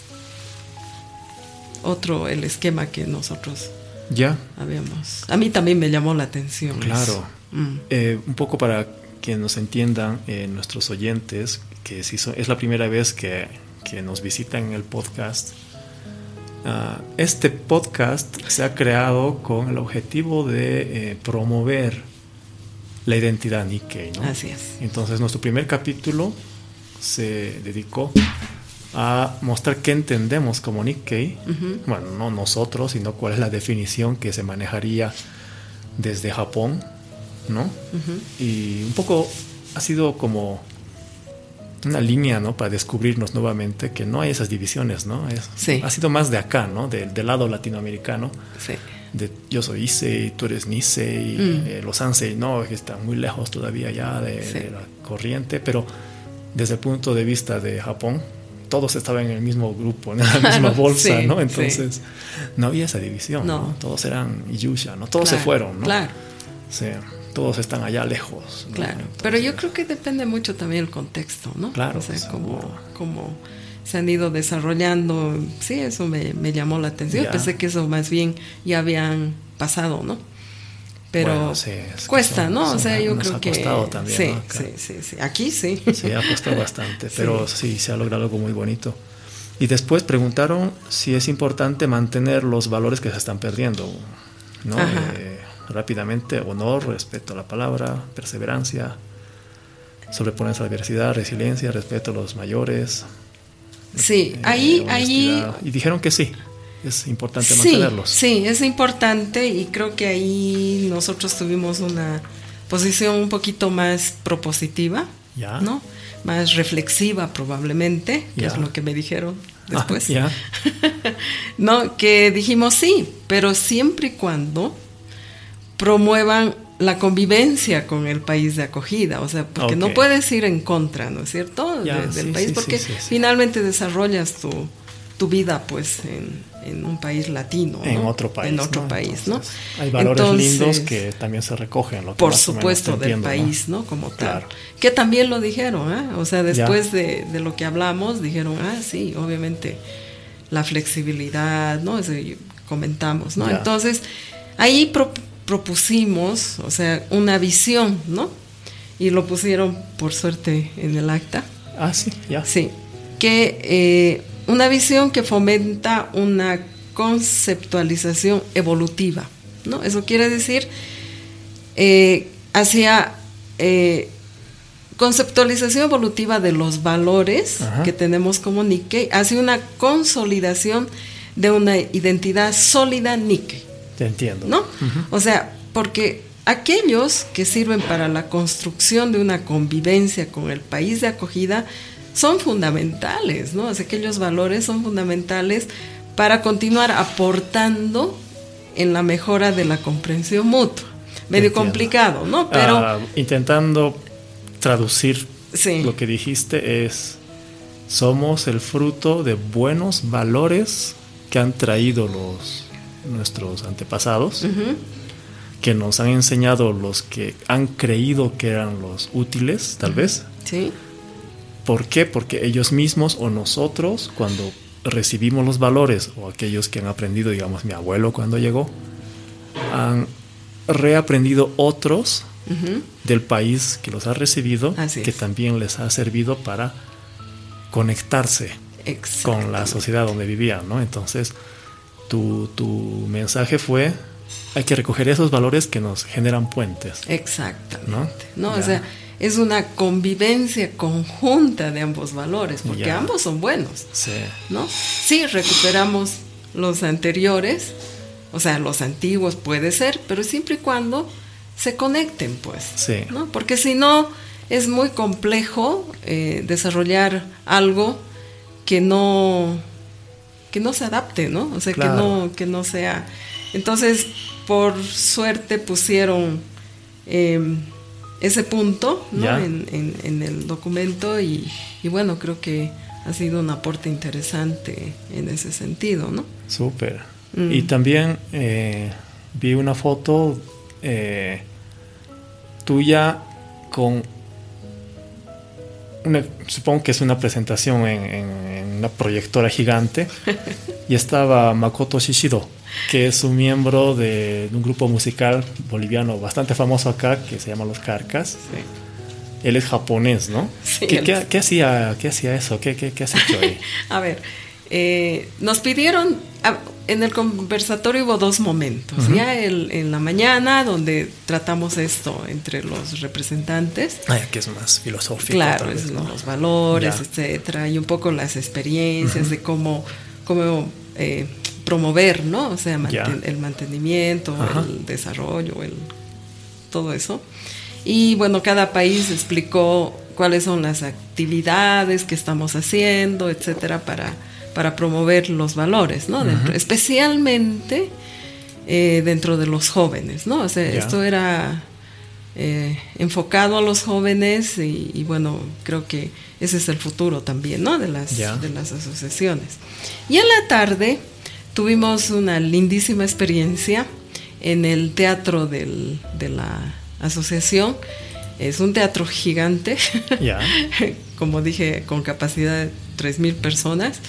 otro el esquema que nosotros
ya.
habíamos. A mí también me llamó la atención.
Claro.
eso. Mm.
Eh, un poco para que nos entiendan eh, nuestros oyentes, que si so- es la primera vez que, que nos visitan en el podcast, ah, este podcast se ha creado con el objetivo de eh, promover la identidad Nikkei. ¿no?
Así es.
Entonces nuestro primer capítulo se dedicó a mostrar qué entendemos como Nikkei. Bueno, no nosotros, sino cuál es la definición que se manejaría desde Japón, ¿no? Y un poco ha sido como una línea, ¿no? Para descubrirnos nuevamente que no hay esas divisiones, ¿no? Es-
Sí.
Ha sido más de acá, ¿no? De- del lado latinoamericano.
Sí.
De, yo soy Issei, tú eres Nisei,
Mm.
eh, los Ansei, no, que están muy lejos todavía ya de,
Sí.
de la corriente, pero desde el punto de vista de Japón, todos estaban en el mismo grupo, en la misma bolsa,
Sí,
¿no?
sí.
Entonces, no había esa división, ¿no?
No.
Todos eran Yusha, ¿no? Todos se fueron, ¿no?
Claro,
Sí, todos están allá lejos. ¿no?
claro.
Entonces,
Pero yo creo que depende mucho también el contexto, ¿no?
Claro,
O sea, cómo, cómo se han ido desarrollando. Sí, eso me, me llamó la atención.
Ya.
Pensé que eso más bien ya habían pasado, ¿no? Pero
Bueno, sí, que
cuesta,
son-
¿no? O sea, yo
nos
creo
ha
que
costado también,
sí,
¿no?
Sí, sí, sí. Aquí sí.
Sí, ha costado bastante,
Sí.
pero sí, se ha logrado algo muy bonito. Y después preguntaron si es importante mantener los valores que se están perdiendo, ¿no? Eh, rápidamente, honor, respeto a la palabra, perseverancia, sobreponerse a la adversidad, resiliencia, respeto a los mayores.
Sí,
eh,
ahí, ahí.
Y dijeron que sí, es importante
Sí,
mantenerlos.
sí, es importante y creo que ahí nosotros tuvimos una posición un poquito más propositiva,
Ya.
¿no? Más reflexiva probablemente, que
Ya.
es lo que me dijeron
Ah,
después.
ya.
no, que dijimos sí, pero siempre y cuando promuevan la convivencia con el país de acogida, o sea, porque no puedes ir en contra, ¿no es cierto?
Ya,
De- del
sí,
país,
sí,
porque
sí,
finalmente desarrollas tu, tu vida, pues, en, en un país latino, ¿no?
En otro país.
En otro
¿no?
país,
Entonces,
¿no?
Hay valores
Entonces,
lindos que también se recogen. Lo que
por supuesto, del país, ¿no? Como tal. Que también lo dijeron, ¿ah? O sea, después de, de lo que hablamos, dijeron, ah, sí, obviamente, la flexibilidad, ¿no? Eso comentamos, ¿no?
Ya.
Entonces, ahí propusimos, o sea, una visión, ¿no? Y lo pusieron, por suerte, en el acta.
Ah, sí, ya.
Sí, que eh, una visión que fomenta una conceptualización evolutiva, ¿no? Eso quiere decir eh, hacia eh, conceptualización evolutiva de los valores
Ajá.
que tenemos como Nikkei, hacia una consolidación de una identidad sólida Nikkei.
Te entiendo.
¿no? O sea, porque aquellos que sirven para la construcción de una convivencia con el país de acogida son fundamentales, ¿no? O sea, aquellos valores son fundamentales para continuar aportando en la mejora de la comprensión mutua. Medio
Entiendo.
complicado, ¿no? Pero
Ah, intentando traducir
sí,
lo que dijiste es somos el fruto de buenos valores que han traído los nuestros antepasados que nos han enseñado los que han creído que eran los útiles tal vez
sí,
¿por qué? porque ellos mismos o nosotros cuando recibimos los valores o aquellos que han aprendido digamos mi abuelo cuando llegó han reaprendido otros del país que los ha recibido,
Así
que
es.
también les ha servido para conectarse con la sociedad donde vivían, ¿no? Entonces, tu, tu mensaje fue, hay que recoger esos valores que nos generan puentes.
Exactamente.
¿No?
¿no? O sea, es una convivencia conjunta de ambos valores, porque
Ya.
ambos son buenos,
Sí.
¿no? Sí, recuperamos los anteriores, o sea, los antiguos puede ser, pero siempre y cuando se conecten, pues,
Sí.
¿no? Porque si no, es muy complejo eh, desarrollar algo que no que no se adapte, ¿no? O sea,
Claro.
que no que no sea. Entonces, por suerte pusieron eh, ese punto ¿no? En, en- en el documento y, y bueno, creo que ha sido un aporte interesante en ese sentido, ¿no?
Súper.
Mm.
Y también eh, vi una foto eh, tuya con supongo que es una presentación en, en- en una proyectora gigante y estaba Makoto Shishido, que es un miembro de, un grupo musical boliviano bastante famoso acá que se llama Los Carcas. Él es japonés, ¿no?
Sí,
¿Qué, hacía, ¿Qué hacía eso? ¿Qué, qué, qué has hecho ahí?
A ver, eh, nos pidieron, en el conversatorio hubo dos momentos, ya el- en la mañana donde tratamos esto entre los representantes,
Ah, que es más filosófico.
claro,
vez,
los valores,
Ya.
etcétera, y un poco las experiencias de cómo, cómo eh, promover, ¿no? O sea, manten- el mantenimiento,
Ajá.
el desarrollo, el, todo eso. Y bueno, cada país explicó cuáles son las actividades que estamos haciendo, etcétera, para, para promover los valores, ¿no? Dentro- especialmente eh, dentro de los jóvenes, ¿no? O sea, esto era eh, enfocado a los jóvenes y, y bueno, creo que ese es el futuro también, ¿no? De las, de las asociaciones. Y en la tarde tuvimos una lindísima experiencia en el teatro del- de la asociación. Es un teatro gigante, como dije, con capacidad de 3.000 personas.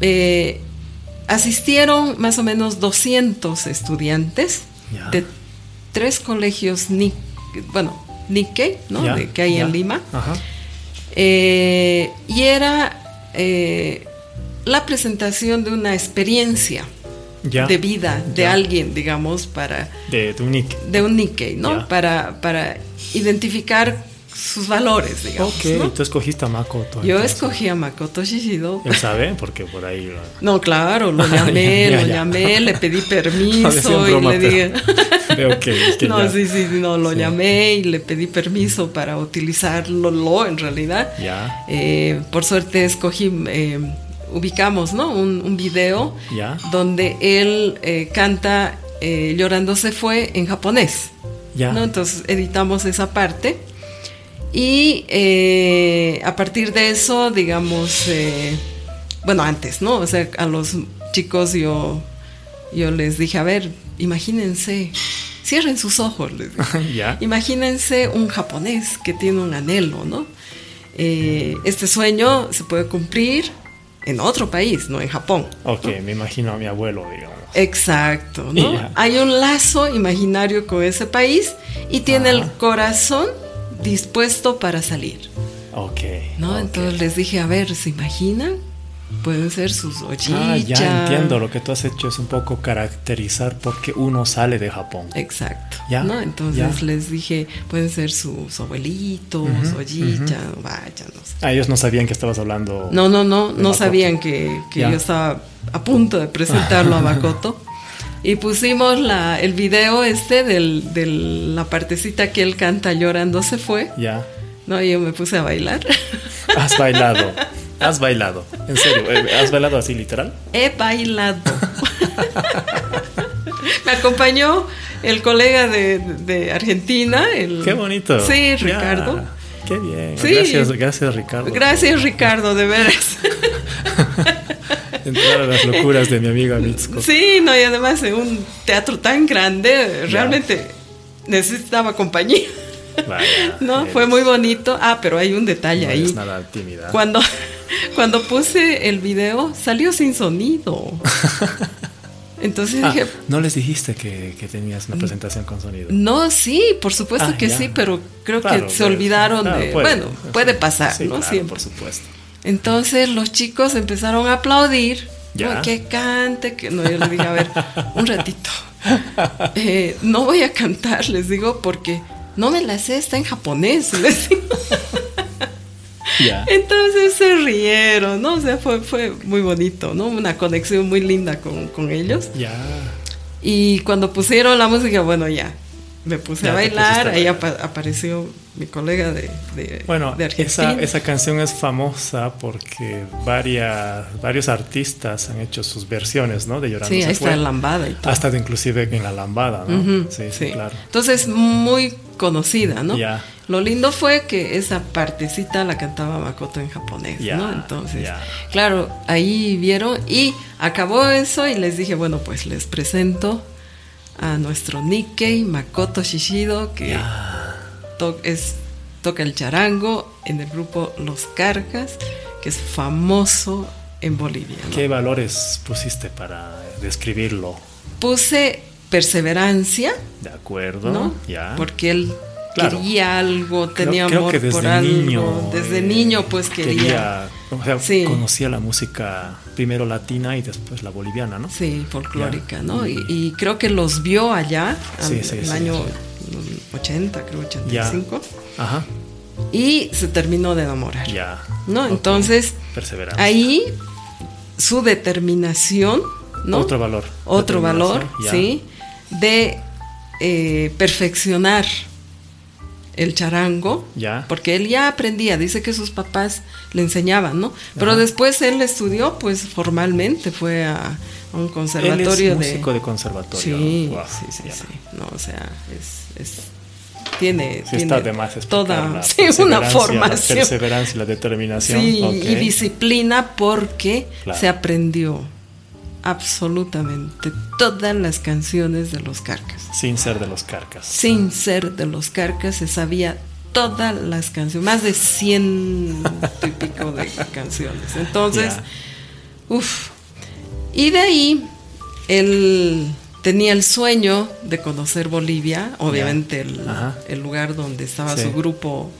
Eh, asistieron más o menos 200 estudiantes de tres colegios, ni, bueno, Nikkei, ¿no? De- que hay en Lima.
Ajá.
Eh, y era eh, la presentación de una experiencia de vida de alguien, digamos, para
De, de un nick.
de un Nikkei, ¿no? Para, para identificar sus valores, digamos.
Ok,
¿no?
tú escogiste a Makoto.
Yo
entonces.
escogí a Makoto Shishido.
Él sabe, porque por ahí. lo-
No, claro, lo llamé,
Ya,
lo
ya.
llamé, le pedí permiso y
broma,
le
pero
dije.
Veo que, que
no, sí, sí, no, lo
Sí.
llamé y le pedí permiso para utilizarlo, lo, en realidad.
Ya.
Eh, por suerte escogí, eh, ubicamos, ¿no? Un, un video
Ya.
donde él eh, canta eh, Llorando se fue en japonés.
Ya.
¿no? Entonces editamos esa parte y eh, a partir de eso, digamos, eh, bueno, antes, ¿no? O sea, a los chicos yo, yo les dije, a ver, imagínense, cierren sus ojos, les dije.
ya.
Imagínense un japonés que tiene un anhelo, ¿no? Eh, este sueño se puede cumplir en otro país, no en Japón.
Ok, me imagino a mi abuelo, digamos.
Exacto, ¿no? Hay un lazo imaginario con ese país y tiene el corazón dispuesto para salir,
Ok.
¿no? Entonces les dije, a ver, ¿se imaginan? Pueden ser sus ojichas.
Ah, ya entiendo. Lo que tú has hecho es un poco caracterizar por qué uno sale de Japón.
Exacto.
Ya,
¿no? Entonces
ya.
les dije, pueden ser sus abuelitos,
Ujú,
ojicha, vaya, no sé.
Ah, ellos no sabían que estabas hablando.
No, no, no, no
Makoto.
sabían que, que yo estaba a punto de presentarlo a Makoto. Y pusimos la, el video este del- de la partecita que él canta llorando se fue.
Ya.
No, y yo me puse a bailar.
Has bailado. Has bailado. En serio. eh, ¿Has bailado así literal?
He bailado. me acompañó el colega de, de Argentina. El,
Qué bonito.
Sí,
Ya.
Ricardo.
Qué bien.
Sí.
Gracias, gracias, Ricardo.
Gracias, Ricardo, de veras.
Entrar a las locuras de mi amiga Mitsuko.
Sí, no, y además en un teatro tan grande, realmente necesitaba compañía.
Vaya,
No,
eres-
fue muy bonito. Ah, pero hay un detalle
no
ahí.
eres nada tímida.
Cuando, cuando puse el video, salió sin sonido. Entonces
Ah,
dije,
no les dijiste que, que tenías una presentación con sonido.
no, sí, por supuesto
Ah,
que
ya.
sí, pero creo
Claro,
que se
pues,
olvidaron
claro,
de...
puede.
bueno, puede pasar,
Sí,
¿no?
claro,
Siempre.
por supuesto.
Entonces los chicos empezaron a aplaudir.
Ya.
Que cante, que no. Yo les dije, a ver, un ratito. Eh, no voy a cantar, les digo, porque no me la sé, está en japonés. le decía.
Ya.
Entonces se rieron, ¿no? O sea, fue, fue muy bonito, ¿no? Una conexión muy linda con, con ellos.
Ya.
Y cuando pusieron la música, bueno, ya, me puse
Ya
a bailar, ahí apareció mi colega de, de,
Bueno,
de Argentina.
esa, esa canción es famosa porque varias, varios artistas han hecho sus versiones, ¿no? De Llorando
sí, ahí está la lambada y todo.
Hasta de inclusive en la lambada, ¿no?
Ujú,
sí, sí, claro.
Entonces, muy conocida, ¿no?
Ya.
Lo lindo fue que esa partecita la cantaba Makoto en japonés, ¿no? Entonces, claro, ahí vieron y acabó eso y les dije, bueno, pues les presento a nuestro Nikkei Makoto Shishido, que to- es, toca el charango en el grupo Los Carcas, que es famoso en Bolivia. ¿no?
¿Qué valores pusiste para describirlo?
Puse perseverancia,
De acuerdo,
¿no?
ya.
Porque él
Claro.
quería algo, tenía
creo
amor
que desde
por algo.
niño,
desde
eh,
niño, pues quería.
o sea,
Sí.
conocía la música primero latina y después la boliviana, ¿no?
Sí, folclórica,
Ya.
¿no? Y, y creo que los vio allá,
Sí,
al-
sí,
el año
sí.
80, creo 85,
Ajá,
y se terminó de enamorar.
ya.
¿No? Entonces,
Perseverancia.
ahí su determinación, ¿no?
Otro valor.
Otro valor,
ya.
sí, de eh, perfeccionar el charango,
Ya.
porque él ya aprendía, dice que sus papás le enseñaban, ¿no? Pero
Ajá.
después él estudió, pues formalmente, fue a, a un conservatorio
Él es músico de conservatorio.
Sí, sí, sí, sí. No, o sea, es, es- tiene,
Sí,
tiene
está de más
toda
la
sí, una
perseverancia, La
formación.
perseverancia y la determinación.
Sí, y disciplina porque
Claro.
se aprendió absolutamente todas las canciones de los carcas.
Sin ser de los carcas.
Sin ser de los carcas, se sabía todas las canciones, más de ciento y pico de canciones. Entonces, uff. Y de ahí, él tenía el sueño de conocer Bolivia, obviamente el, lugar donde estaba
Sí.
su grupo,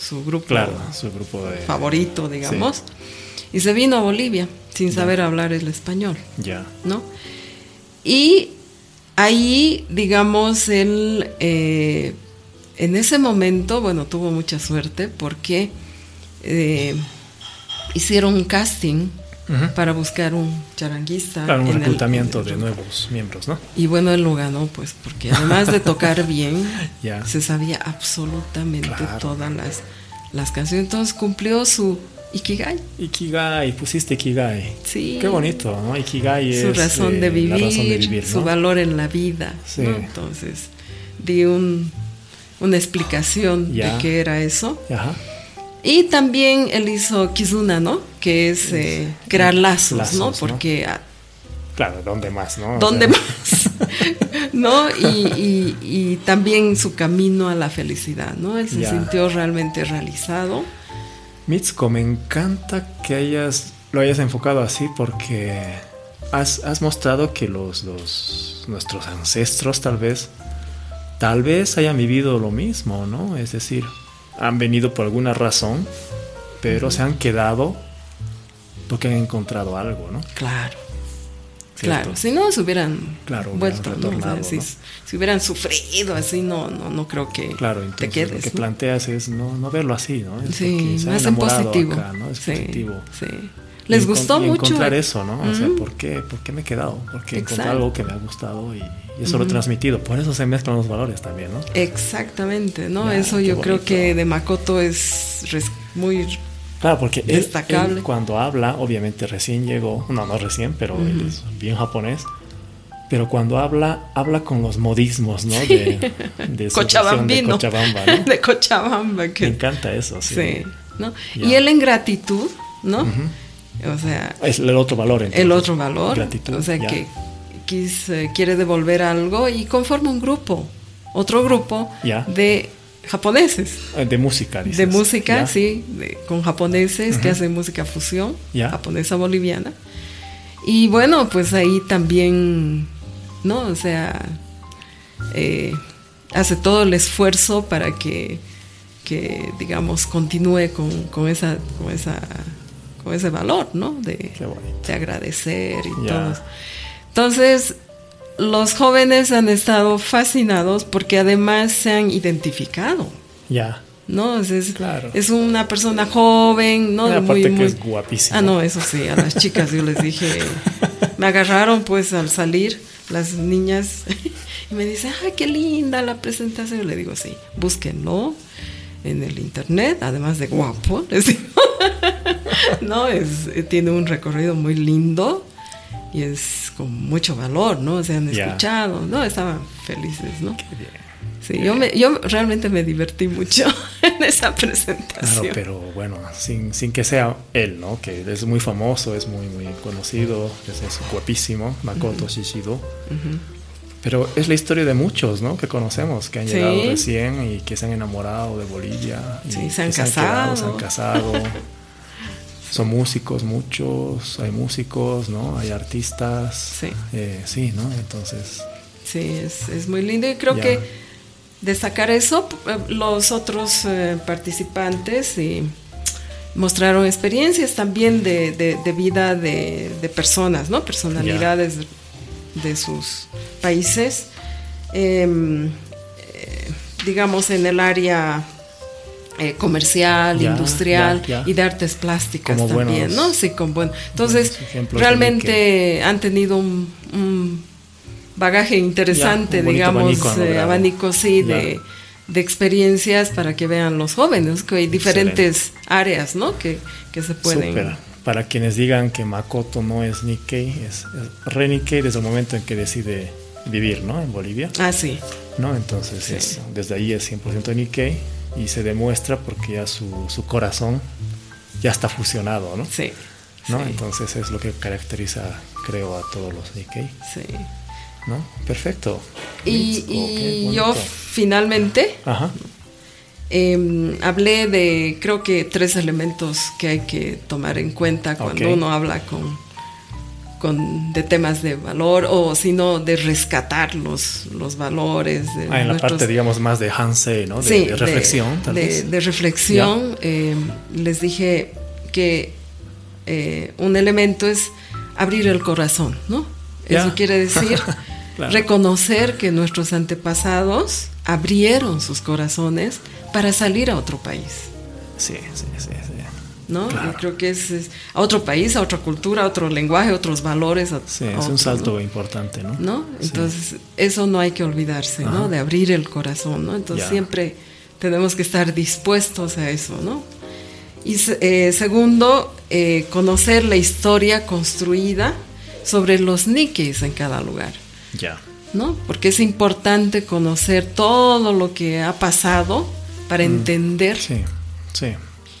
su grupo
Claro, su grupo de.
favorito, digamos. Y se vino a Bolivia sin saber hablar el español,
Ya.
¿no? Y ahí, digamos, él eh, en ese momento, bueno, tuvo mucha suerte porque eh, hicieron un casting Para buscar un charanguista.
Claro, un
en
reclutamiento
el
de nuevos miembros, ¿no?
Y bueno, él lo ganó, pues, porque además de tocar bien, se sabía absolutamente
Claro.
todas las, las canciones. Entonces cumplió su Ikigai.
Ikigai, pusiste Ikigai.
Sí.
Qué bonito, ¿no? Ikigai es.
su razón, de
eh,
vivir,
razón de vivir,
su valor en la vida.
Sí.
¿no? Entonces, di un, una explicación de qué era eso.
Ajá.
Y también él hizo Kizuna, ¿no? Que es eh, crear lazos,
Lazos,
¿no? Porque ah,
Claro, ¿dónde más, no? O
¿Dónde
sea,
más? ¿No? Y, y- y también su camino a la felicidad, ¿no? Él se
Ya.
sintió realmente realizado.
Mitsuko, me encanta que hayas, lo hayas enfocado así porque has, has mostrado que los, los- nuestros ancestros tal vez, tal vez hayan vivido lo mismo, ¿no? Es decir, han venido por alguna razón, pero se han quedado porque han encontrado algo, ¿no?
Claro.
¿Cierto?
Claro, si no se hubieran
Claro, hubieran
vuelto, ¿no? O sea,
retornado,
si,
¿no?
si hubieran sufrido así, no, no, no creo que
Claro,
te
entonces lo
quedes.
que
¿no?
planteas es no, no verlo así, ¿no? Es
Sí, más en positivo.
acá, ¿no? Es
sí,
positivo.
sí. Les gustó
y
mucho.
encontrar eso, ¿no? O sea. ¿por qué, ¿por qué me he quedado? Porque encontré algo que me ha gustado y, y eso lo he transmitido. Por eso se mezclan los valores también, ¿no?
Exactamente, ¿no? Eso yo creo que de Makoto es muy
Claro, porque él, cuando habla, obviamente recién llegó, no, no recién, pero él es bien japonés. Pero cuando habla, habla con los modismos, ¿no? De, versión de
Cochabambino.
Cochabamba, ¿no?
de Cochabamba. Que,
Me encanta eso, sí.
Sí, ¿no? Y él en gratitud, ¿no? O sea,
Es el otro valor. entonces.
el otro valor,
Gratitud,
o sea,
ya.
que quis- eh, quiere devolver algo y conforma un grupo, otro grupo
Ya.
de japoneses,
Eh, De música, dices.
de música,
Ya.
sí, de- con japoneses que hacen música fusión, japonesa boliviana. Y bueno, pues ahí también, ¿no? O sea, eh, hace todo el esfuerzo para que, que digamos, continúe con, con esa, con esa, con ese valor, ¿no? De, de agradecer y
Ya.
todo. Entonces, los jóvenes han estado fascinados porque además se han identificado.
Ya.
¿no? Es, claro. es una persona joven, ¿no?
aparte que es guapísima.
Ah, no, eso sí, a las chicas yo les dije, me agarraron pues al salir las niñas y me dicen, ay, qué linda la presentación. Yo le digo, sí, búsquenlo en el internet, además de guapo, les digo. no, es, tiene un recorrido muy lindo y es con mucho valor, ¿no? Se han escuchado, ¿no? Estaban felices, ¿no? Qué bien. Sí, yo, me, yo realmente me divertí mucho en esa presentación.
Claro, pero bueno, sin, sin que sea él, ¿no? Que es muy famoso, es muy, muy conocido, es, guapísimo, Makoto Shishido. Pero es la historia de muchos, ¿no? Que conocemos, que han llegado recién y que se han enamorado de Bolivia.
Sí, se han casado.
se han casado. Son músicos muchos, hay músicos, ¿no? Hay artistas. Sí. Eh, sí, ¿no? Entonces...
Sí, es, es muy lindo y creo que destacar eso. Eh, los otros eh, participantes y mostraron experiencias también de, vida de, personas, ¿no? Personalidades de sus países. Em, eh, digamos en el área comercial, industrial y de artes plásticas también, ¿no? Sí, con buen. Entonces, realmente han tenido un bagaje interesante, digamos, abanico, sí, de, experiencias para que vean los jóvenes, que hay diferentes áreas, ¿no? Que, se pueden...
Para quienes digan que Makoto no es Nikkei, es, re Nikkei desde el momento en que decide vivir, ¿no? En Bolivia.
Ah, sí.
¿No? Entonces, desde ahí es 100% Nikkei y se demuestra porque ya su, su corazón ya está fusionado, ¿no?
Sí.
¿no? Entonces es lo que caracteriza, creo, a todos los Nikkei.
Sí.
¿no? Perfecto.
Y, yo finalmente em, hablé de, creo que tres elementos que hay que tomar en cuenta cuando uno habla con, con, de temas de valor o sino de rescatar los, los valores. De
ah, en la parte, digamos, más de Hanse, ¿no? De, reflexión.
De, reflexión. Em, les dije que eh, un elemento es abrir el corazón, ¿no? Eso quiere decir Reconocer que nuestros antepasados abrieron sus corazones para salir a otro país.
Sí, sí, sí. sí.
¿No? Yo creo que es, a otro país, a otra cultura, a otro lenguaje, a otros valores.
sí, es un salto importante, ¿no?
¿no? Entonces, eso no hay que olvidarse, ¿no? De abrir el corazón, ¿no? Entonces, siempre tenemos que estar dispuestos a eso, ¿no? Y eh, segundo, eh, conocer la historia construida sobre los niques en cada lugar.
Ya.
¿No? Porque es importante conocer todo lo que ha pasado para mm, entender
sí, sí.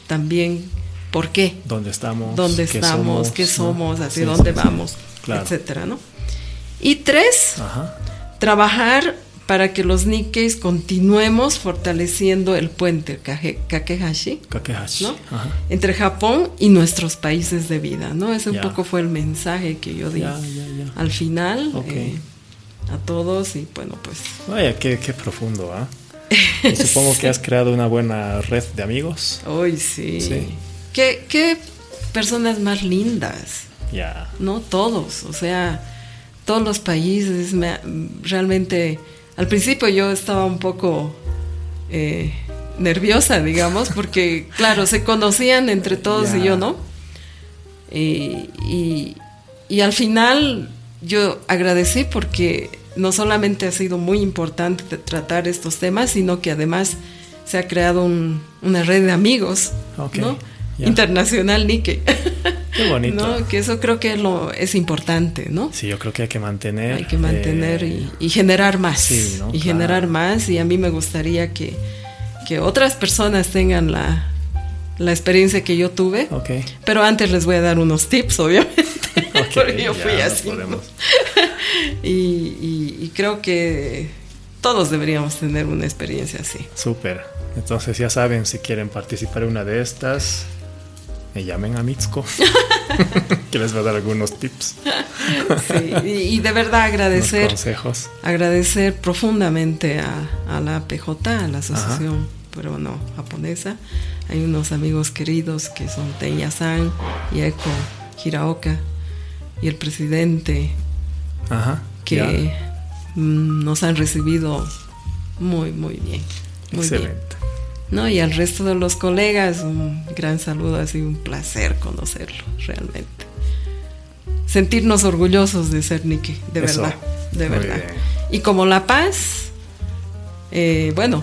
también por qué.
¿Dónde estamos?
¿Dónde estamos? ¿Qué somos? ¿Hacia dónde vamos? Etcétera, ¿no? Y tres, trabajar para que los Nikkeis continuemos fortaleciendo el puente Kakehashi,
Kakehashi.
entre Japón y nuestros países de vida. ¿no? Ese un poco fue el mensaje que yo di al final. Eh, a todos y bueno, pues...
Vaya, qué, qué profundo, ¿ah? supongo que has creado una buena red de amigos.
Uy, sí. sí. ¿Qué, ¿Qué, personas más lindas.
Ya.
No todos, o sea, todos los países. realmente, al principio yo estaba un poco eh, nerviosa, digamos, porque, claro, se conocían entre todos y yo, ¿no? Y, y, y al final yo agradecí porque no solamente ha sido muy importante tratar estos temas, sino que además se ha creado una red de amigos, ¿no? Internacional Nike.
Qué bonito.
Que eso creo que lo, es importante, ¿no?
Sí, yo creo que hay que mantener.
Hay que mantener y, generar más. y generar más. Y a mí me gustaría que, que otras personas tengan la, la experiencia que yo tuve.
Okay.
Pero antes les voy a dar unos tips, obviamente. porque yo fui así. y, creo que todos deberíamos tener una experiencia así.
Súper. Entonces ya saben, si quieren participar en una de estas, me llamen a Mitsuko, que les va a dar algunos tips.
sí, y, de verdad agradecer,
consejos.
agradecer profundamente a, la PJ, a la Asociación Peruano Japonesa. Hay unos amigos queridos que son Teña-san y Eko Hiraoka y el presidente
Ajá,
que mm, nos han recibido muy, muy bien. Muy
Excelente.
Bien. ¿No? Y al resto de los colegas, un gran saludo, ha sido un placer conocerlo, realmente. Sentirnos orgullosos de ser Nike, de
Eso.
verdad, de
Muy
verdad.
bien.
Y como La Paz, eh, bueno,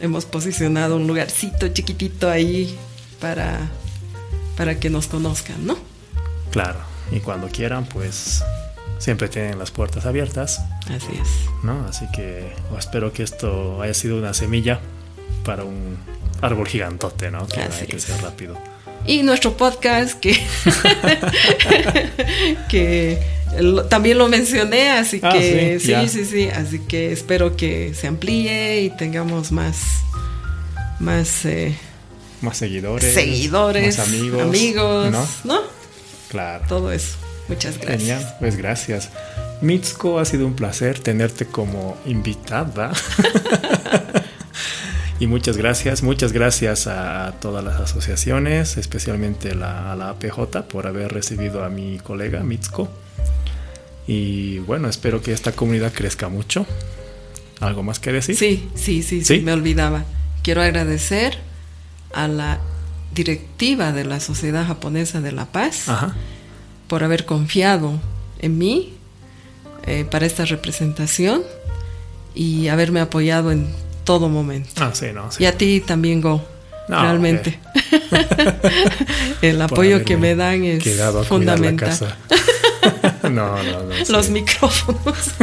hemos posicionado un lugarcito chiquitito ahí para, para que nos conozcan, ¿no?
Claro. Y cuando quieran, pues siempre tienen las puertas abiertas,
Así es.
¿no? Así que espero que esto haya sido una semilla para un árbol gigantote, ¿no? Que
Así
hay que ser rápido.
Y nuestro podcast que, que lo- también lo mencioné, así
Ah,
que
sí,
sí, sí, sí, así que espero que se amplíe y tengamos más, más eh,
Más seguidores.
seguidores,
Más amigos.
amigos,
¿no?
¿no?
Claro.
Todo eso. Muchas gracias.
Genial, pues gracias. Mitsuko, ha sido un placer tenerte como invitada. y muchas gracias, muchas gracias a todas las asociaciones, especialmente la- a la APJ por haber recibido a mi colega Mitsuko. Y bueno, espero que esta comunidad crezca mucho. ¿Algo más que decir?
Sí, sí, sí, sí,
¿Sí?
me olvidaba. Quiero agradecer a la directiva de la Sociedad Japonesa de la Paz
Ajá.
por haber confiado en mí eh, para esta representación y haberme apoyado en todo momento.
Ah, sí, no. sí.
Y a ti también, Go.
No,
realmente. El apoyo que me dan es fundamental.
no, no, no. sí.
Los micrófonos.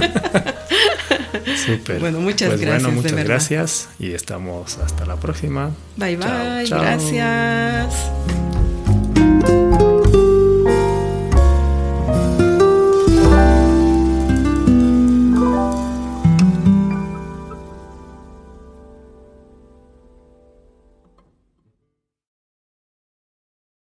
Súper.
Bueno, muchas
Pues
gracias,
Bueno, muchas gracias y estamos hasta la próxima.
Bye
Chao,
bye.
chao.
Gracias.